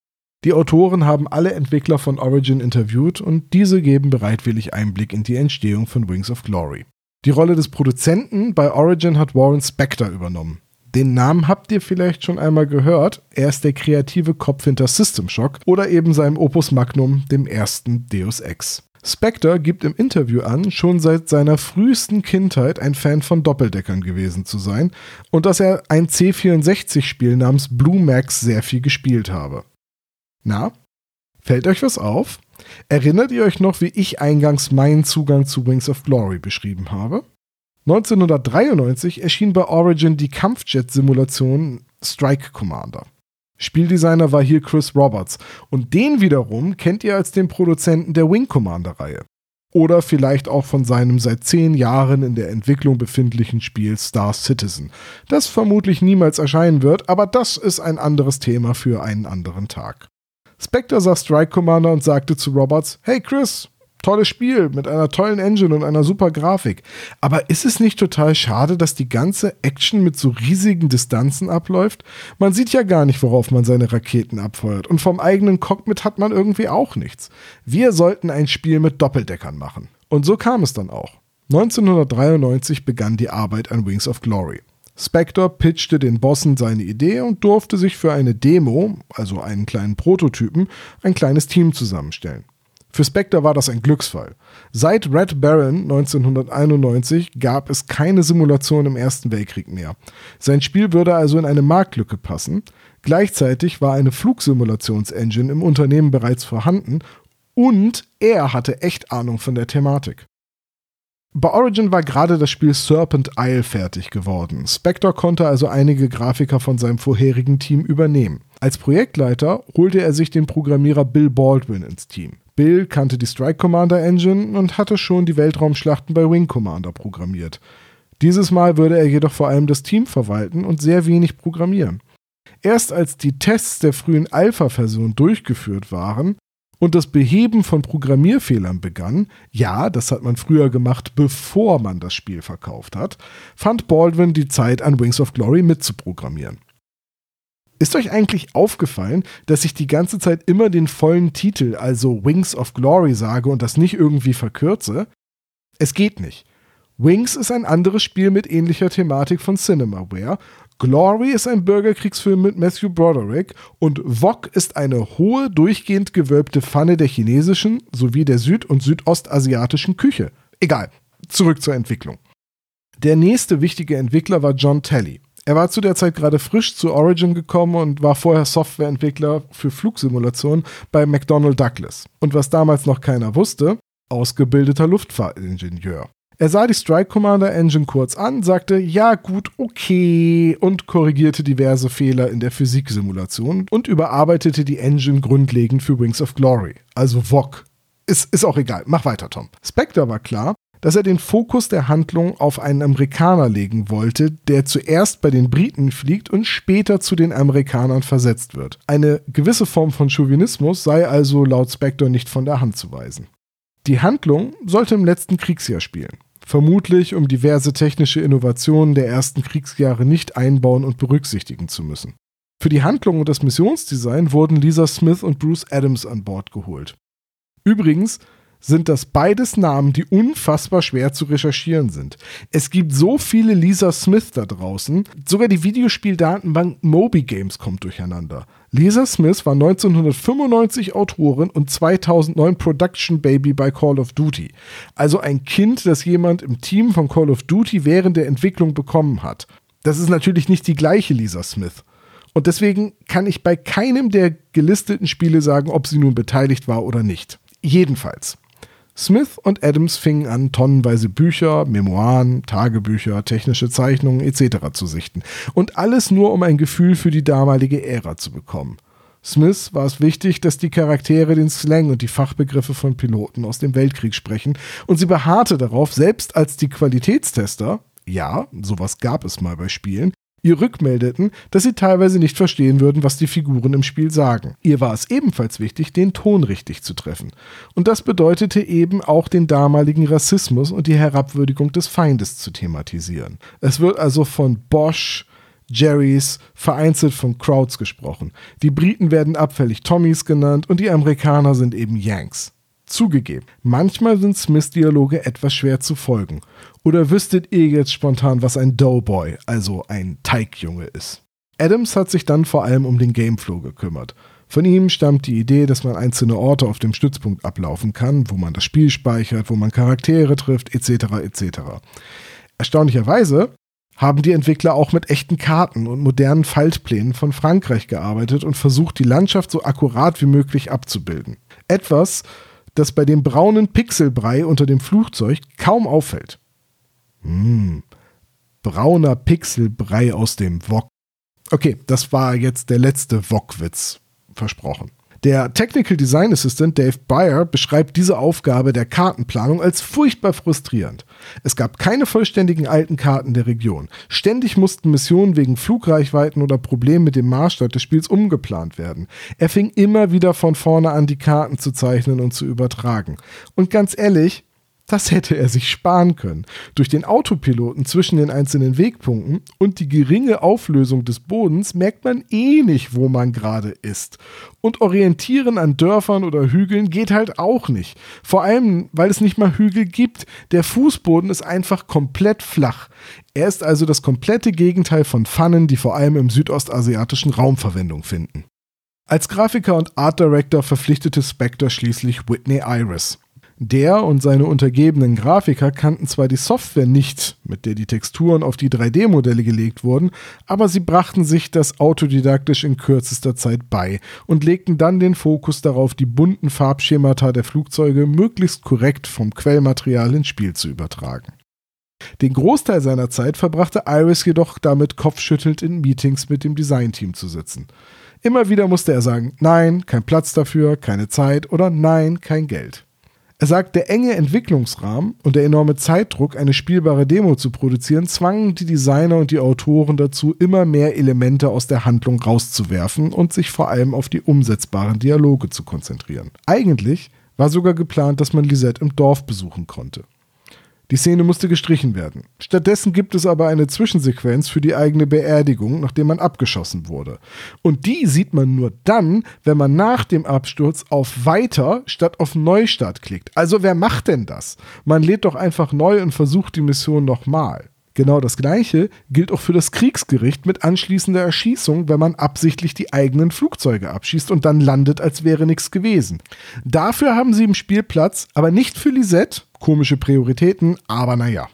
Die Autoren haben alle Entwickler von Origin interviewt und diese geben bereitwillig Einblick in die Entstehung von Wings of Glory. Die Rolle des Produzenten bei Origin hat Warren Spector übernommen. Den Namen habt ihr vielleicht schon einmal gehört. Er ist der kreative Kopf hinter System Shock oder eben seinem Opus Magnum, dem ersten Deus Ex. Spectre gibt im Interview an, schon seit seiner frühesten Kindheit ein Fan von Doppeldeckern gewesen zu sein und dass er ein C64-Spiel namens Blue Max sehr viel gespielt habe. Na, fällt euch was auf? Erinnert ihr euch noch, wie ich eingangs meinen Zugang zu Wings of Glory beschrieben habe? 1993 erschien bei Origin die Kampfjet-Simulation Strike Commander. Spieldesigner war hier Chris Roberts und den wiederum kennt ihr als den Produzenten der Wing Commander-Reihe. Oder vielleicht auch von seinem seit zehn Jahren in der Entwicklung befindlichen Spiel Star Citizen, das vermutlich niemals erscheinen wird, aber das ist ein anderes Thema für einen anderen Tag. Spectre sah Strike Commander und sagte zu Roberts, Hey Chris, tolles Spiel mit einer tollen Engine und einer super Grafik. Aber ist es nicht total schade, dass die ganze Action mit so riesigen Distanzen abläuft? Man sieht ja gar nicht, worauf man seine Raketen abfeuert. Und vom eigenen Cockpit hat man irgendwie auch nichts. Wir sollten ein Spiel mit Doppeldeckern machen. Und so kam es dann auch. 1993 begann die Arbeit an Wings of Glory. Spectre pitchte den Bossen seine Idee und durfte sich für eine Demo, also einen kleinen Prototypen, ein kleines Team zusammenstellen. Für Spectre war das ein Glücksfall. Seit Red Baron 1991 gab es keine Simulation im Ersten Weltkrieg mehr. Sein Spiel würde also in eine Marktlücke passen. Gleichzeitig war eine Flugsimulationsengine im Unternehmen bereits vorhanden und er hatte echt Ahnung von der Thematik. Bei Origin war gerade das Spiel Serpent Isle fertig geworden. Spectre konnte also einige Grafiker von seinem vorherigen Team übernehmen. Als Projektleiter holte er sich den Programmierer Bill Baldwin ins Team. Bill kannte die Strike Commander Engine und hatte schon die Weltraumschlachten bei Wing Commander programmiert. Dieses Mal würde er jedoch vor allem das Team verwalten und sehr wenig programmieren. Erst als die Tests der frühen Alpha-Version durchgeführt waren, und das Beheben von Programmierfehlern begann, ja, das hat man früher gemacht, bevor man das Spiel verkauft hat, fand Baldwin die Zeit, an Wings of Glory mitzuprogrammieren. Ist euch eigentlich aufgefallen, dass ich die ganze Zeit immer den vollen Titel, also Wings of Glory, sage und das nicht irgendwie verkürze? Es geht nicht. Wings ist ein anderes Spiel mit ähnlicher Thematik von Cinemaware Glory ist ein Bürgerkriegsfilm mit Matthew Broderick und Wok ist eine hohe, durchgehend gewölbte Pfanne der chinesischen sowie der süd- und südostasiatischen Küche. Egal, zurück zur Entwicklung. Der nächste wichtige Entwickler war John Talley. Er war zu der Zeit gerade frisch zu Origin gekommen und war vorher Softwareentwickler für Flugsimulationen bei McDonnell Douglas. Und was damals noch keiner wusste, ausgebildeter Luftfahrtingenieur. Er sah die Strike Commander Engine kurz an, sagte ja gut, okay und korrigierte diverse Fehler in der Physiksimulation und überarbeitete die Engine grundlegend für Wings of Glory, also VOG. Ist, ist auch egal, mach weiter, Tom. Spectre war klar, dass er den Fokus der Handlung auf einen Amerikaner legen wollte, der zuerst bei den Briten fliegt und später zu den Amerikanern versetzt wird. Eine gewisse Form von Chauvinismus sei also laut Spectre nicht von der Hand zu weisen. Die Handlung sollte im letzten Kriegsjahr spielen vermutlich um diverse technische Innovationen der ersten Kriegsjahre nicht einbauen und berücksichtigen zu müssen. Für die Handlung und das Missionsdesign wurden Lisa Smith und Bruce Adams an Bord geholt. Übrigens sind das beides Namen, die unfassbar schwer zu recherchieren sind. Es gibt so viele Lisa Smith da draußen, sogar die Videospieldatenbank Moby Games kommt durcheinander. Lisa Smith war 1995 Autorin und 2009 Production Baby bei Call of Duty. Also ein Kind, das jemand im Team von Call of Duty während der Entwicklung bekommen hat. Das ist natürlich nicht die gleiche Lisa Smith. Und deswegen kann ich bei keinem der gelisteten Spiele sagen, ob sie nun beteiligt war oder nicht. Jedenfalls. Smith und Adams fingen an, tonnenweise Bücher, Memoiren, Tagebücher, technische Zeichnungen etc. zu sichten. Und alles nur, um ein Gefühl für die damalige Ära zu bekommen. Smith war es wichtig, dass die Charaktere den Slang und die Fachbegriffe von Piloten aus dem Weltkrieg sprechen, und sie beharrte darauf, selbst als die Qualitätstester, ja, sowas gab es mal bei Spielen, ihr rückmeldeten, dass sie teilweise nicht verstehen würden, was die Figuren im Spiel sagen. Ihr war es ebenfalls wichtig, den Ton richtig zu treffen. Und das bedeutete eben auch den damaligen Rassismus und die Herabwürdigung des Feindes zu thematisieren. Es wird also von Bosch, Jerrys, vereinzelt von Crowds gesprochen. Die Briten werden abfällig Tommys genannt und die Amerikaner sind eben Yanks. Zugegeben, manchmal sind Smiths Dialoge etwas schwer zu folgen. Oder wüsstet ihr jetzt spontan, was ein Doughboy, also ein Teigjunge ist? Adams hat sich dann vor allem um den Gameflow gekümmert. Von ihm stammt die Idee, dass man einzelne Orte auf dem Stützpunkt ablaufen kann, wo man das Spiel speichert, wo man Charaktere trifft, etc. etc. Erstaunlicherweise haben die Entwickler auch mit echten Karten und modernen Faltplänen von Frankreich gearbeitet und versucht, die Landschaft so akkurat wie möglich abzubilden. Etwas, das bei dem braunen Pixelbrei unter dem Flugzeug kaum auffällt. Hm, brauner Pixelbrei aus dem Wok. Okay, das war jetzt der letzte Wok-Witz. Versprochen. Der Technical Design Assistant Dave Beyer beschreibt diese Aufgabe der Kartenplanung als furchtbar frustrierend. Es gab keine vollständigen alten Karten der Region. Ständig mussten Missionen wegen Flugreichweiten oder Problemen mit dem Maßstab des Spiels umgeplant werden. Er fing immer wieder von vorne an, die Karten zu zeichnen und zu übertragen. Und ganz ehrlich, das hätte er sich sparen können. Durch den Autopiloten zwischen den einzelnen Wegpunkten und die geringe Auflösung des Bodens merkt man eh nicht, wo man gerade ist. Und Orientieren an Dörfern oder Hügeln geht halt auch nicht. Vor allem, weil es nicht mal Hügel gibt. Der Fußboden ist einfach komplett flach. Er ist also das komplette Gegenteil von Pfannen, die vor allem im südostasiatischen Raum Verwendung finden. Als Grafiker und Art Director verpflichtete Spectre schließlich Whitney Iris. Der und seine untergebenen Grafiker kannten zwar die Software nicht, mit der die Texturen auf die 3D-Modelle gelegt wurden, aber sie brachten sich das autodidaktisch in kürzester Zeit bei und legten dann den Fokus darauf, die bunten Farbschemata der Flugzeuge möglichst korrekt vom Quellmaterial ins Spiel zu übertragen. Den Großteil seiner Zeit verbrachte Iris jedoch damit, kopfschüttelnd in Meetings mit dem Designteam zu sitzen. Immer wieder musste er sagen, nein, kein Platz dafür, keine Zeit oder nein, kein Geld. Er sagt, der enge Entwicklungsrahmen und der enorme Zeitdruck, eine spielbare Demo zu produzieren, zwangen die Designer und die Autoren dazu, immer mehr Elemente aus der Handlung rauszuwerfen und sich vor allem auf die umsetzbaren Dialoge zu konzentrieren. Eigentlich war sogar geplant, dass man Lisette im Dorf besuchen konnte. Die Szene musste gestrichen werden. Stattdessen gibt es aber eine Zwischensequenz für die eigene Beerdigung, nachdem man abgeschossen wurde. Und die sieht man nur dann, wenn man nach dem Absturz auf Weiter statt auf Neustart klickt. Also wer macht denn das? Man lädt doch einfach neu und versucht die Mission nochmal. Genau das Gleiche gilt auch für das Kriegsgericht mit anschließender Erschießung, wenn man absichtlich die eigenen Flugzeuge abschießt und dann landet, als wäre nichts gewesen. Dafür haben sie im Spielplatz, aber nicht für Lisette, komische Prioritäten, aber naja.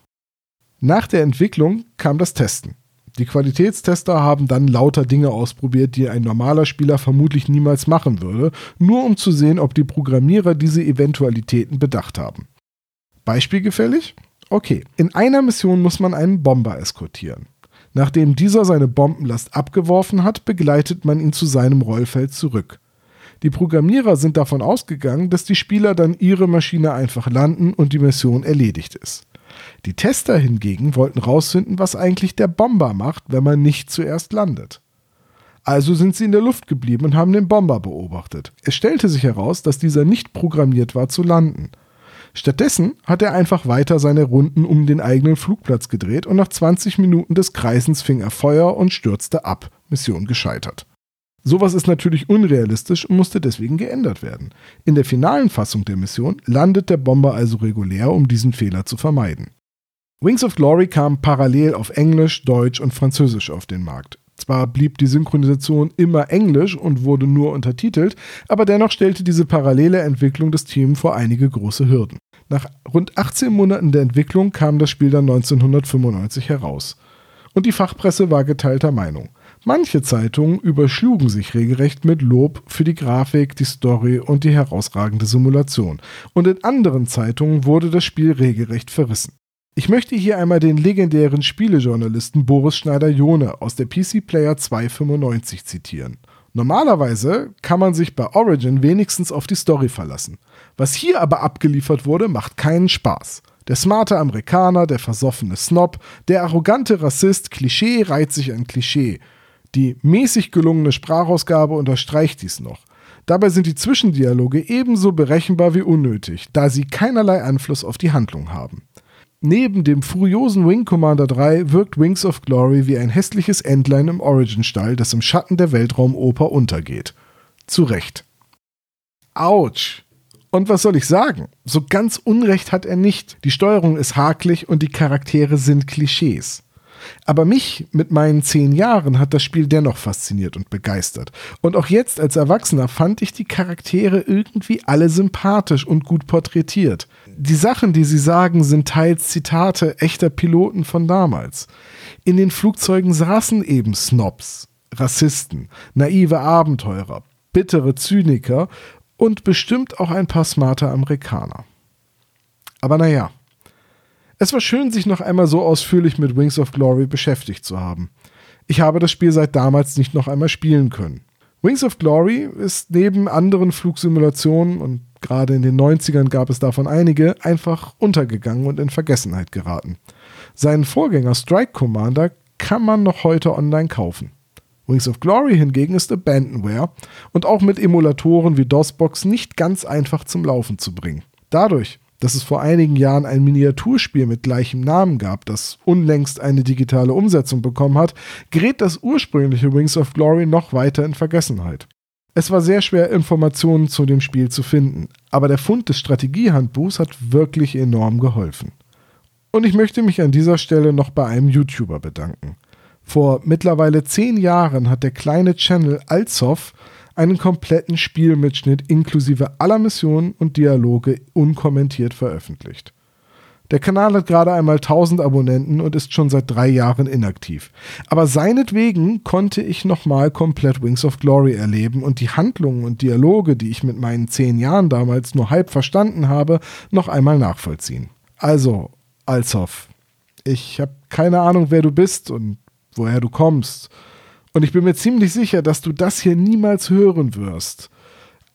Nach der Entwicklung kam das Testen. Die Qualitätstester haben dann lauter Dinge ausprobiert, die ein normaler Spieler vermutlich niemals machen würde, nur um zu sehen, ob die Programmierer diese Eventualitäten bedacht haben. Beispielgefällig? Okay, in einer Mission muss man einen Bomber eskortieren. Nachdem dieser seine Bombenlast abgeworfen hat, begleitet man ihn zu seinem Rollfeld zurück. Die Programmierer sind davon ausgegangen, dass die Spieler dann ihre Maschine einfach landen und die Mission erledigt ist. Die Tester hingegen wollten rausfinden, was eigentlich der Bomber macht, wenn man nicht zuerst landet. Also sind sie in der Luft geblieben und haben den Bomber beobachtet. Es stellte sich heraus, dass dieser nicht programmiert war zu landen. Stattdessen hat er einfach weiter seine Runden um den eigenen Flugplatz gedreht und nach 20 Minuten des Kreisens fing er Feuer und stürzte ab. Mission gescheitert. Sowas ist natürlich unrealistisch und musste deswegen geändert werden. In der finalen Fassung der Mission landet der Bomber also regulär, um diesen Fehler zu vermeiden. Wings of Glory kam parallel auf Englisch, Deutsch und Französisch auf den Markt. Zwar blieb die Synchronisation immer Englisch und wurde nur untertitelt, aber dennoch stellte diese parallele Entwicklung des Teams vor einige große Hürden. Nach rund 18 Monaten der Entwicklung kam das Spiel dann 1995 heraus. Und die Fachpresse war geteilter Meinung. Manche Zeitungen überschlugen sich regelrecht mit Lob für die Grafik, die Story und die herausragende Simulation. Und in anderen Zeitungen wurde das Spiel regelrecht verrissen. Ich möchte hier einmal den legendären Spielejournalisten Boris Schneider-Jone aus der PC Player 295 zitieren. Normalerweise kann man sich bei Origin wenigstens auf die Story verlassen. Was hier aber abgeliefert wurde, macht keinen Spaß. Der smarte Amerikaner, der versoffene Snob, der arrogante Rassist, Klischee reiht sich an Klischee. Die mäßig gelungene Sprachausgabe unterstreicht dies noch. Dabei sind die Zwischendialoge ebenso berechenbar wie unnötig, da sie keinerlei Einfluss auf die Handlung haben. Neben dem furiosen Wing Commander 3 wirkt Wings of Glory wie ein hässliches Endline im Origin-Stall, das im Schatten der Weltraumoper untergeht. Zu Recht. Autsch! Und was soll ich sagen? So ganz Unrecht hat er nicht. Die Steuerung ist hakelig und die Charaktere sind Klischees. Aber mich mit meinen zehn Jahren hat das Spiel dennoch fasziniert und begeistert. Und auch jetzt als Erwachsener fand ich die Charaktere irgendwie alle sympathisch und gut porträtiert. Die Sachen, die sie sagen, sind teils Zitate echter Piloten von damals. In den Flugzeugen saßen eben Snobs, Rassisten, naive Abenteurer, bittere Zyniker und bestimmt auch ein paar smarte Amerikaner. Aber naja, es war schön, sich noch einmal so ausführlich mit Wings of Glory beschäftigt zu haben. Ich habe das Spiel seit damals nicht noch einmal spielen können. Wings of Glory ist neben anderen Flugsimulationen, und gerade in den 90ern gab es davon einige, einfach untergegangen und in Vergessenheit geraten. Seinen Vorgänger Strike Commander kann man noch heute online kaufen. Wings of Glory hingegen ist Abandonware und auch mit Emulatoren wie DOSBox nicht ganz einfach zum Laufen zu bringen. Dadurch dass es vor einigen Jahren ein Miniaturspiel mit gleichem Namen gab, das unlängst eine digitale Umsetzung bekommen hat, gerät das ursprüngliche Wings of Glory noch weiter in Vergessenheit. Es war sehr schwer, Informationen zu dem Spiel zu finden, aber der Fund des Strategiehandbuchs hat wirklich enorm geholfen. Und ich möchte mich an dieser Stelle noch bei einem YouTuber bedanken. Vor mittlerweile zehn Jahren hat der kleine Channel Alzoff einen kompletten Spielmitschnitt inklusive aller Missionen und Dialoge unkommentiert veröffentlicht. Der Kanal hat gerade einmal 1000 Abonnenten und ist schon seit drei Jahren inaktiv. Aber seinetwegen konnte ich nochmal komplett Wings of Glory erleben und die Handlungen und Dialoge, die ich mit meinen zehn Jahren damals nur halb verstanden habe, noch einmal nachvollziehen. Also, Alshoff, ich habe keine Ahnung, wer du bist und woher du kommst und ich bin mir ziemlich sicher, dass du das hier niemals hören wirst.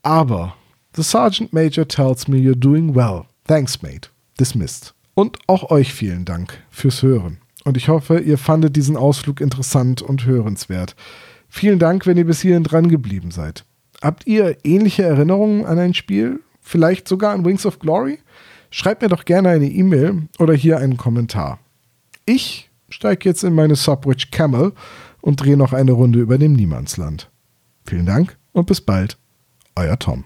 Aber The Sergeant Major tells me you're doing well. Thanks, mate. Dismissed. Und auch euch vielen Dank fürs Hören. Und ich hoffe, ihr fandet diesen Ausflug interessant und hörenswert. Vielen Dank, wenn ihr bis hierhin dran geblieben seid. Habt ihr ähnliche Erinnerungen an ein Spiel? Vielleicht sogar an Wings of Glory? Schreibt mir doch gerne eine E-Mail oder hier einen Kommentar. Ich steige jetzt in meine Subwitch Camel und drehe noch eine Runde über dem Niemandsland. Vielen Dank und bis bald. Euer Tom.